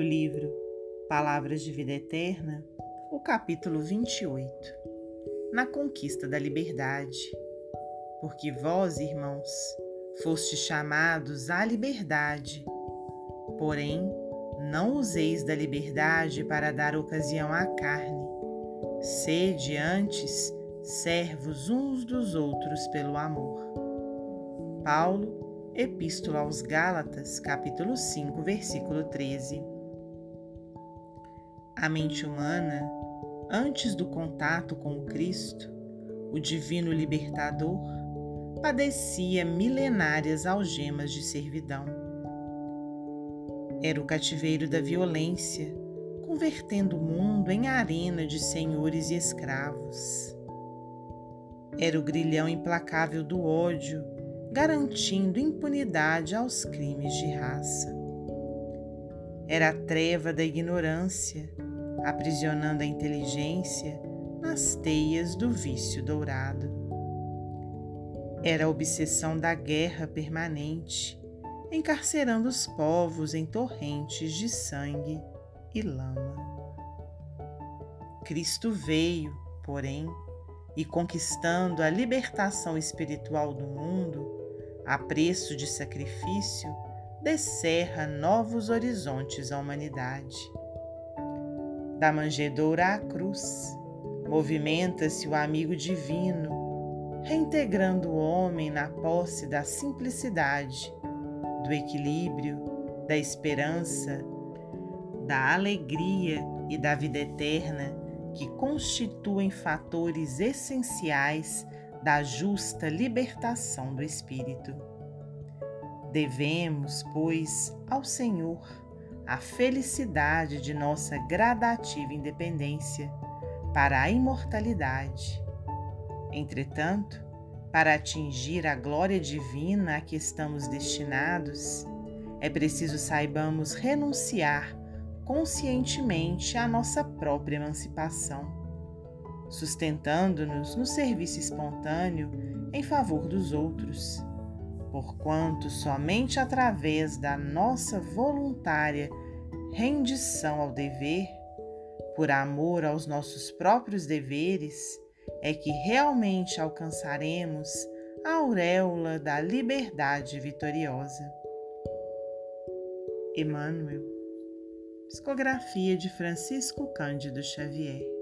livro Palavras de Vida Eterna, o capítulo 28 Na conquista da liberdade. Porque vós, irmãos, fostes chamados à liberdade, porém, não useis da liberdade para dar ocasião à carne. Sede antes servos uns dos outros pelo amor. Paulo Epístola aos Gálatas, capítulo 5, versículo 13. A mente humana, antes do contato com o Cristo, o divino libertador, padecia milenárias algemas de servidão. Era o cativeiro da violência, convertendo o mundo em arena de senhores e escravos. Era o grilhão implacável do ódio, garantindo impunidade aos crimes de raça. Era a treva da ignorância, aprisionando a inteligência nas teias do vício dourado. Era a obsessão da guerra permanente, encarcerando os povos em torrentes de sangue e lama. Cristo veio, porém, e conquistando a libertação espiritual do mundo, a preço de sacrifício, descerra novos horizontes à humanidade. Da manjedoura à cruz, movimenta-se o amigo divino, reintegrando o homem na posse da simplicidade, do equilíbrio, da esperança, da alegria e da vida eterna que constituem fatores essenciais da justa libertação do espírito. Devemos, pois, ao Senhor a felicidade de nossa gradativa independência para a imortalidade. Entretanto, para atingir a glória divina a que estamos destinados, é preciso saibamos renunciar conscientemente à nossa própria emancipação sustentando-nos no serviço espontâneo em favor dos outros, porquanto somente através da nossa voluntária rendição ao dever, por amor aos nossos próprios deveres, é que realmente alcançaremos a auréola da liberdade vitoriosa. Emmanuel, psicografia de Francisco Cândido Xavier.